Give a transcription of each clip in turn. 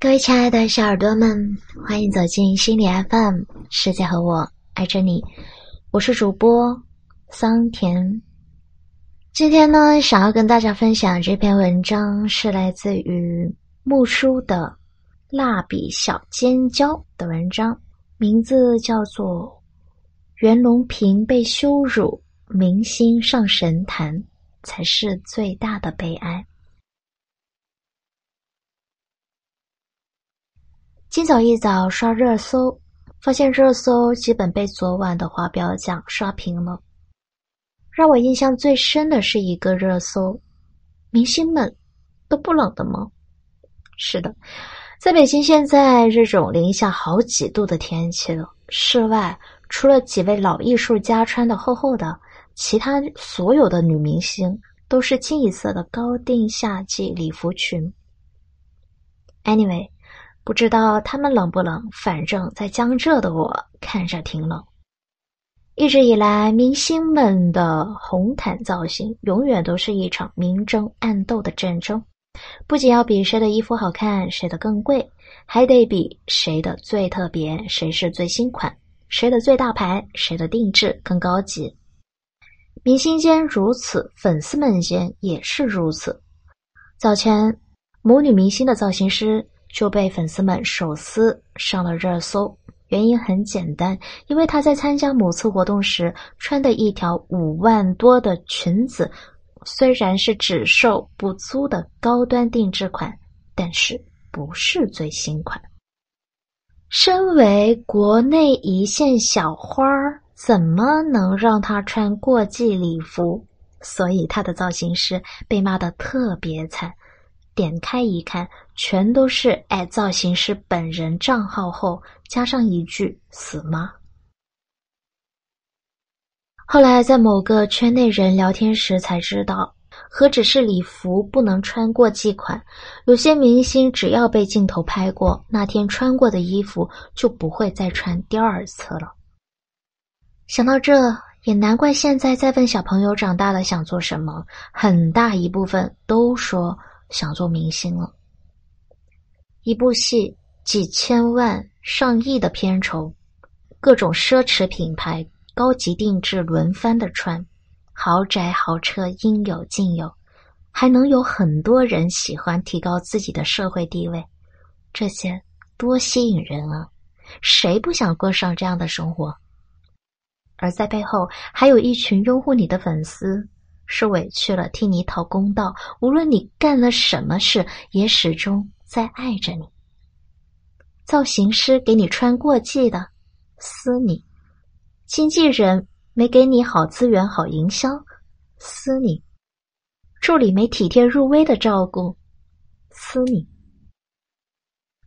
各位亲爱的小耳朵们，欢迎走进心理 FM，世界和我爱着你，我是主播桑田。今天呢，想要跟大家分享这篇文章，是来自于木叔的《蜡笔小尖椒》的文章，名字叫做《袁隆平被羞辱，明星上神坛才是最大的悲哀》。今早一早刷热搜，发现热搜基本被昨晚的华表奖刷屏了。让我印象最深的是一个热搜：明星们都不冷的吗？是的，在北京现在这种零下好几度的天气了，室外除了几位老艺术家穿的厚厚的，其他所有的女明星都是清一色的高定夏季礼服裙。Anyway。不知道他们冷不冷，反正在江浙的我看着挺冷。一直以来，明星们的红毯造型永远都是一场明争暗斗的战争，不仅要比谁的衣服好看，谁的更贵，还得比谁的最特别，谁是最新款，谁的最大牌，谁的定制更高级。明星间如此，粉丝们间也是如此。早前，母女明星的造型师。就被粉丝们手撕上了热搜。原因很简单，因为她在参加某次活动时穿的一条五万多的裙子，虽然是只售不租的高端定制款，但是不是最新款。身为国内一线小花儿，怎么能让她穿过季礼服？所以她的造型师被骂的特别惨。点开一看，全都是爱造型师本人账号后加上一句“死妈”。后来在某个圈内人聊天时才知道，何止是礼服不能穿过季款，有些明星只要被镜头拍过，那天穿过的衣服就不会再穿第二次了。想到这，也难怪现在在问小朋友长大了想做什么，很大一部分都说。想做明星了，一部戏几千万、上亿的片酬，各种奢侈品牌、高级定制轮番的穿，豪宅豪车应有尽有，还能有很多人喜欢，提高自己的社会地位，这些多吸引人啊！谁不想过上这样的生活？而在背后，还有一群拥护你的粉丝。是委屈了，替你讨公道。无论你干了什么事，也始终在爱着你。造型师给你穿过季的，撕你；经纪人没给你好资源、好营销，撕你；助理没体贴入微的照顾，撕你；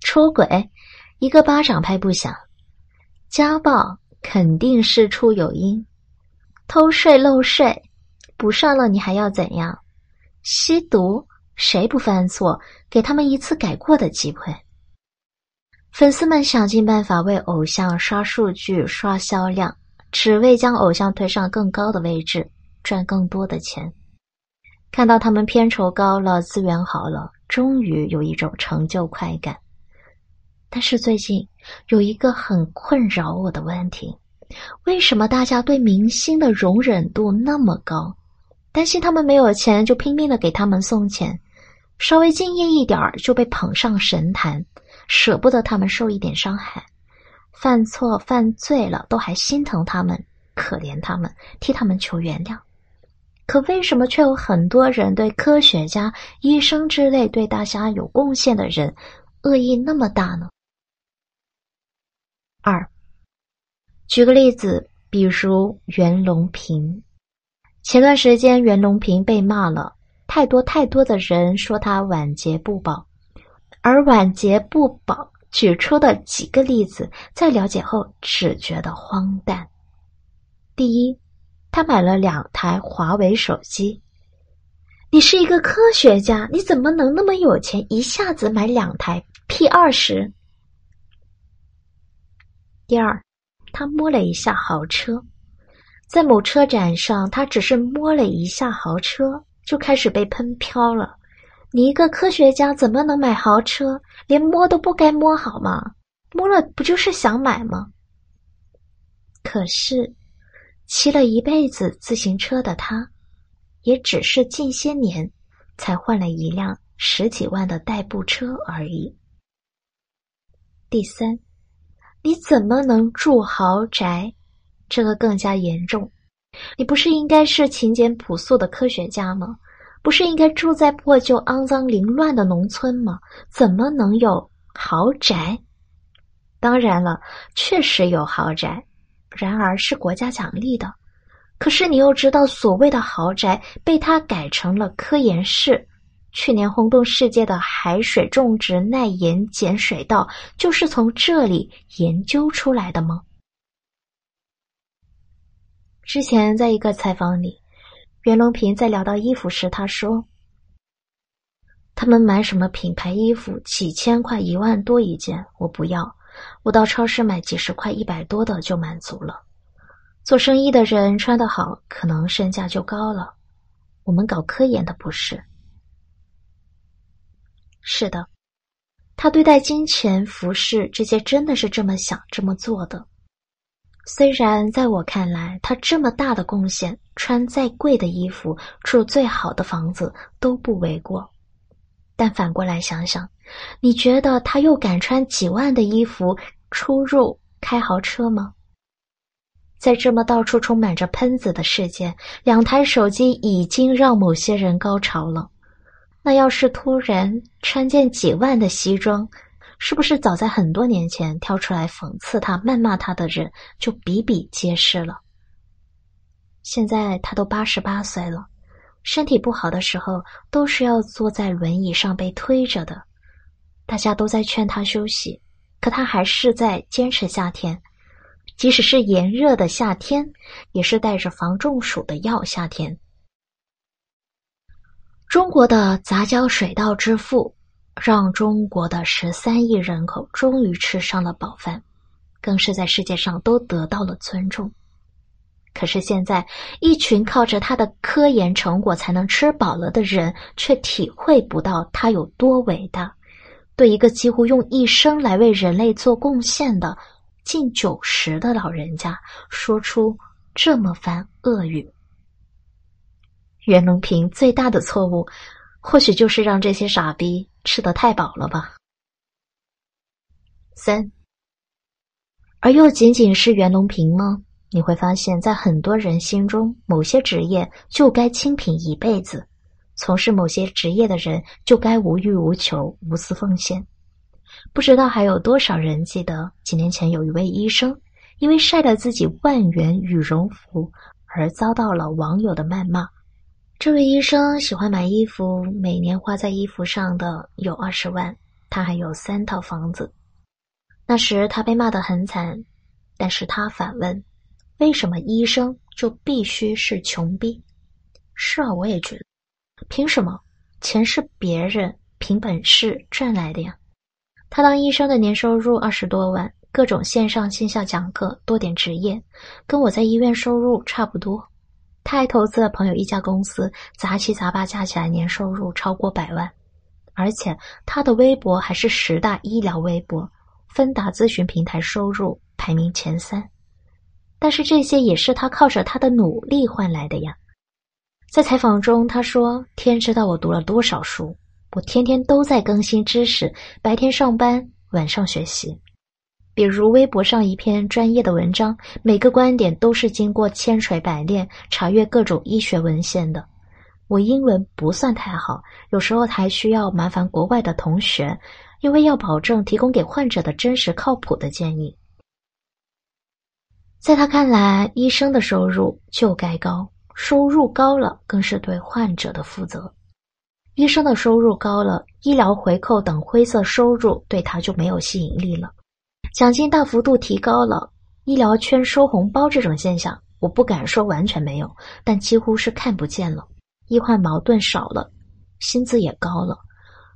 出轨一个巴掌拍不响，家暴肯定事出有因，偷税漏税。补上了，你还要怎样？吸毒谁不犯错？给他们一次改过的机会。粉丝们想尽办法为偶像刷数据、刷销量，只为将偶像推上更高的位置，赚更多的钱。看到他们片酬高了，资源好了，终于有一种成就快感。但是最近有一个很困扰我的问题：为什么大家对明星的容忍度那么高？担心他们没有钱，就拼命的给他们送钱；稍微敬业一点儿，就被捧上神坛，舍不得他们受一点伤害。犯错犯罪了，都还心疼他们，可怜他们，替他们求原谅。可为什么却有很多人对科学家、医生之类对大家有贡献的人，恶意那么大呢？二，举个例子，比如袁隆平。前段时间，袁隆平被骂了，太多太多的人说他晚节不保，而晚节不保举出的几个例子，在了解后只觉得荒诞。第一，他买了两台华为手机。你是一个科学家，你怎么能那么有钱，一下子买两台 P 二十？第二，他摸了一下豪车。在某车展上，他只是摸了一下豪车，就开始被喷飘了。你一个科学家怎么能买豪车？连摸都不该摸好吗？摸了不就是想买吗？可是，骑了一辈子自行车的他，也只是近些年才换了一辆十几万的代步车而已。第三，你怎么能住豪宅？这个更加严重。你不是应该是勤俭朴素的科学家吗？不是应该住在破旧、肮脏、凌乱的农村吗？怎么能有豪宅？当然了，确实有豪宅，然而是国家奖励的。可是你又知道，所谓的豪宅被他改成了科研室。去年轰动世界的海水种植耐盐碱水稻，就是从这里研究出来的吗？之前在一个采访里，袁隆平在聊到衣服时，他说：“他们买什么品牌衣服，几千块、一万多一件，我不要。我到超市买几十块、一百多的就满足了。做生意的人穿得好，可能身价就高了。我们搞科研的不是。是的，他对待金钱、服饰这些，真的是这么想、这么做的。”虽然在我看来，他这么大的贡献，穿再贵的衣服，住最好的房子都不为过。但反过来想想，你觉得他又敢穿几万的衣服出入开豪车吗？在这么到处充满着喷子的世界，两台手机已经让某些人高潮了。那要是突然穿件几万的西装？是不是早在很多年前跳出来讽刺他、谩骂他的人就比比皆是了？现在他都八十八岁了，身体不好的时候都是要坐在轮椅上被推着的。大家都在劝他休息，可他还是在坚持夏天。即使是炎热的夏天，也是带着防中暑的药。夏天，中国的杂交水稻之父。让中国的十三亿人口终于吃上了饱饭，更是在世界上都得到了尊重。可是现在，一群靠着他的科研成果才能吃饱了的人，却体会不到他有多伟大。对一个几乎用一生来为人类做贡献的近九十的老人家，说出这么番恶语。袁隆平最大的错误。或许就是让这些傻逼吃得太饱了吧。三，而又仅仅是袁隆平吗？你会发现在很多人心中，某些职业就该清贫一辈子，从事某些职业的人就该无欲无求、无私奉献。不知道还有多少人记得几年前有一位医生，因为晒了自己万元羽绒服而遭到了网友的谩骂。这位医生喜欢买衣服，每年花在衣服上的有二十万。他还有三套房子。那时他被骂得很惨，但是他反问：为什么医生就必须是穷逼？是啊，我也觉得，凭什么？钱是别人凭本事赚来的呀。他当医生的年收入二十多万，各种线上线下讲课，多点职业，跟我在医院收入差不多。他还投资了朋友一家公司，杂七杂八加起来年收入超过百万，而且他的微博还是十大医疗微博，芬达咨询平台收入排名前三。但是这些也是他靠着他的努力换来的呀。在采访中，他说：“天知道我读了多少书，我天天都在更新知识，白天上班，晚上学习。”比如微博上一篇专业的文章，每个观点都是经过千锤百炼、查阅各种医学文献的。我英文不算太好，有时候还需要麻烦国外的同学，因为要保证提供给患者的真实靠谱的建议。在他看来，医生的收入就该高，收入高了更是对患者的负责。医生的收入高了，医疗回扣等灰色收入对他就没有吸引力了。奖金大幅度提高了，医疗圈收红包这种现象，我不敢说完全没有，但几乎是看不见了。医患矛盾少了，薪资也高了，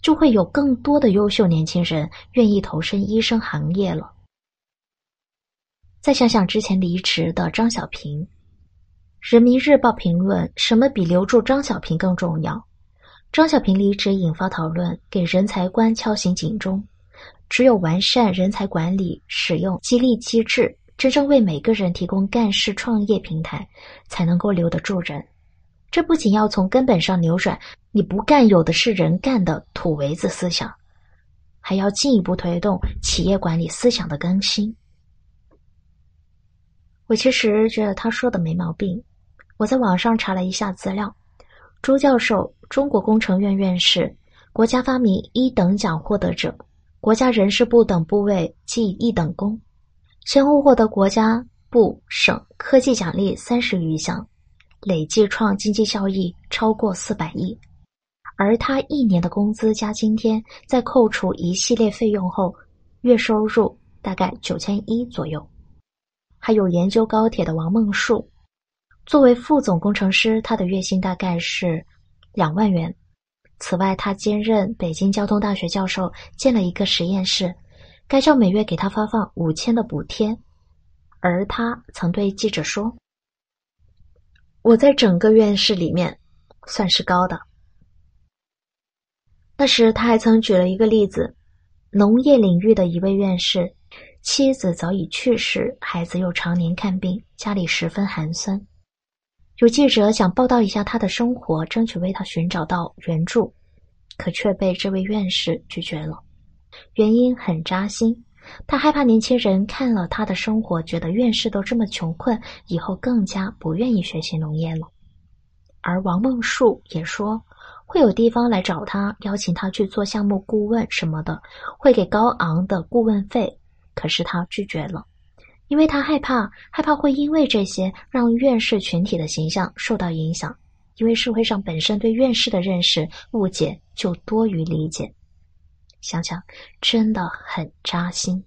就会有更多的优秀年轻人愿意投身医生行业了。再想想之前离职的张小平，《人民日报》评论：什么比留住张小平更重要？张小平离职引发讨论，给人才观敲醒警钟。只有完善人才管理，使用激励机制，真正为每个人提供干事创业平台，才能够留得住人。这不仅要从根本上扭转“你不干，有的是人干”的土围子思想，还要进一步推动企业管理思想的更新。我其实觉得他说的没毛病。我在网上查了一下资料，朱教授，中国工程院院士，国家发明一等奖获得者。国家人事部等部位记一等功，先后获得国家部省科技奖励三十余项，累计创经济效益超过四百亿。而他一年的工资加津贴，在扣除一系列费用后，月收入大概九千一左右。还有研究高铁的王梦恕，作为副总工程师，他的月薪大概是两万元。此外，他兼任北京交通大学教授，建了一个实验室，该校每月给他发放五千的补贴。而他曾对记者说：“我在整个院士里面算是高的。”那时他还曾举了一个例子：农业领域的一位院士，妻子早已去世，孩子又常年看病，家里十分寒酸。有记者想报道一下他的生活，争取为他寻找到援助，可却被这位院士拒绝了。原因很扎心，他害怕年轻人看了他的生活，觉得院士都这么穷困，以后更加不愿意学习农业了。而王梦恕也说，会有地方来找他，邀请他去做项目顾问什么的，会给高昂的顾问费，可是他拒绝了。因为他害怕，害怕会因为这些让院士群体的形象受到影响。因为社会上本身对院士的认识误解就多于理解，想想真的很扎心。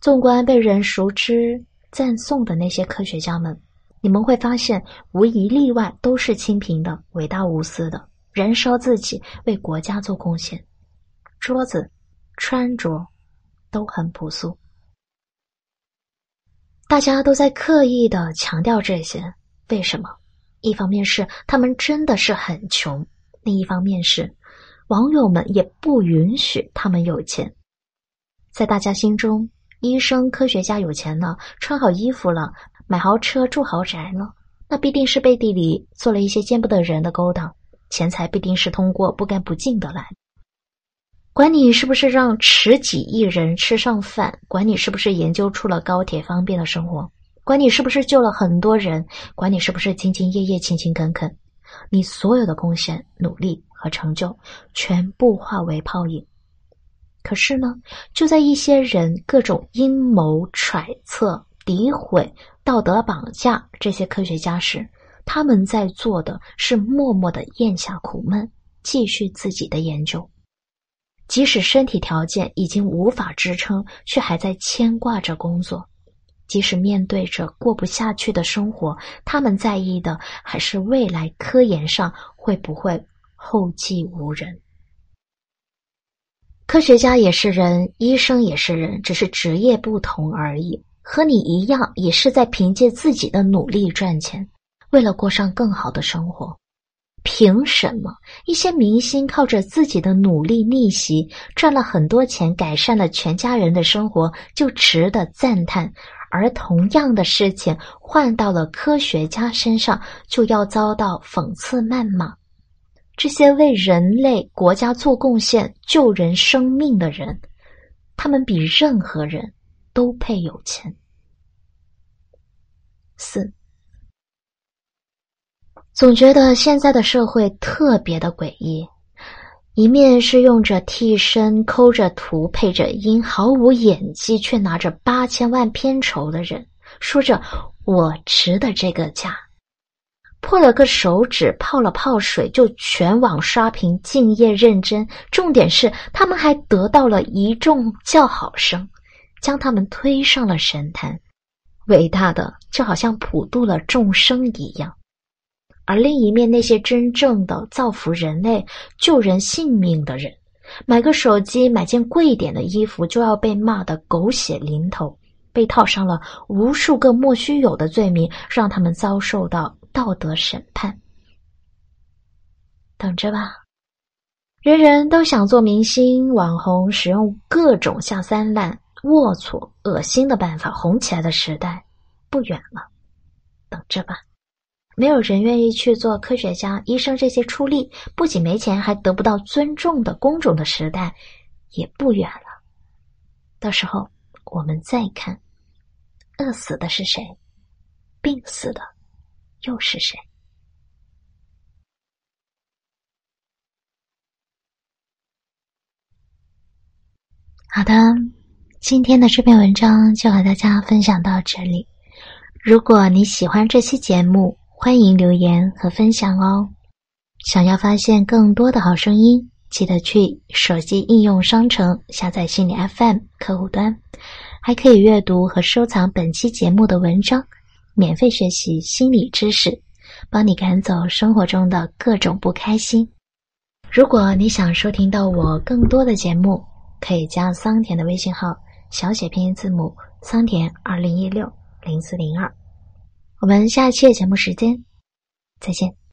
纵观被人熟知赞颂的那些科学家们，你们会发现，无一例外都是清贫的、伟大无私的，燃烧自己为国家做贡献。桌子、穿着都很朴素。大家都在刻意的强调这些，为什么？一方面是他们真的是很穷，另一方面是网友们也不允许他们有钱。在大家心中，医生、科学家有钱了，穿好衣服了，买豪车、住豪宅了，那必定是背地里做了一些见不得人的勾当，钱财必定是通过不干不净的来。管你是不是让十几亿人吃上饭，管你是不是研究出了高铁方便的生活，管你是不是救了很多人，管你是不是兢兢业业、勤勤恳恳，你所有的贡献、努力和成就全部化为泡影。可是呢，就在一些人各种阴谋揣测、诋毁、道德绑架这些科学家时，他们在做的是默默的咽下苦闷，继续自己的研究。即使身体条件已经无法支撑，却还在牵挂着工作；即使面对着过不下去的生活，他们在意的还是未来科研上会不会后继无人。科学家也是人，医生也是人，只是职业不同而已。和你一样，也是在凭借自己的努力赚钱，为了过上更好的生活。凭什么一些明星靠着自己的努力逆袭赚了很多钱，改善了全家人的生活，就值得赞叹；而同样的事情换到了科学家身上，就要遭到讽刺谩骂？这些为人类国家做贡献、救人生命的人，他们比任何人都配有钱。四。总觉得现在的社会特别的诡异，一面是用着替身、抠着图、配着音、毫无演技却拿着八千万片酬的人，说着“我值得这个价”，破了个手指、泡了泡水就全网刷屏、敬业认真。重点是，他们还得到了一众叫好声，将他们推上了神坛，伟大的就好像普渡了众生一样。而另一面，那些真正的造福人类、救人性命的人，买个手机、买件贵一点的衣服，就要被骂得狗血淋头，被套上了无数个莫须有的罪名，让他们遭受到道德审判。等着吧。人人都想做明星、网红，使用各种下三滥、龌龊、恶心的办法红起来的时代，不远了。等着吧。没有人愿意去做科学家、医生这些出力不仅没钱还得不到尊重的工种的时代，也不远了。到时候我们再看，饿死的是谁，病死的又是谁？好的，今天的这篇文章就和大家分享到这里。如果你喜欢这期节目，欢迎留言和分享哦！想要发现更多的好声音，记得去手机应用商城下载心理 FM 客户端，还可以阅读和收藏本期节目的文章，免费学习心理知识，帮你赶走生活中的各种不开心。如果你想收听到我更多的节目，可以加桑田的微信号，小写拼音字母桑田二零一六零四零二。我们下期节目时间，再见。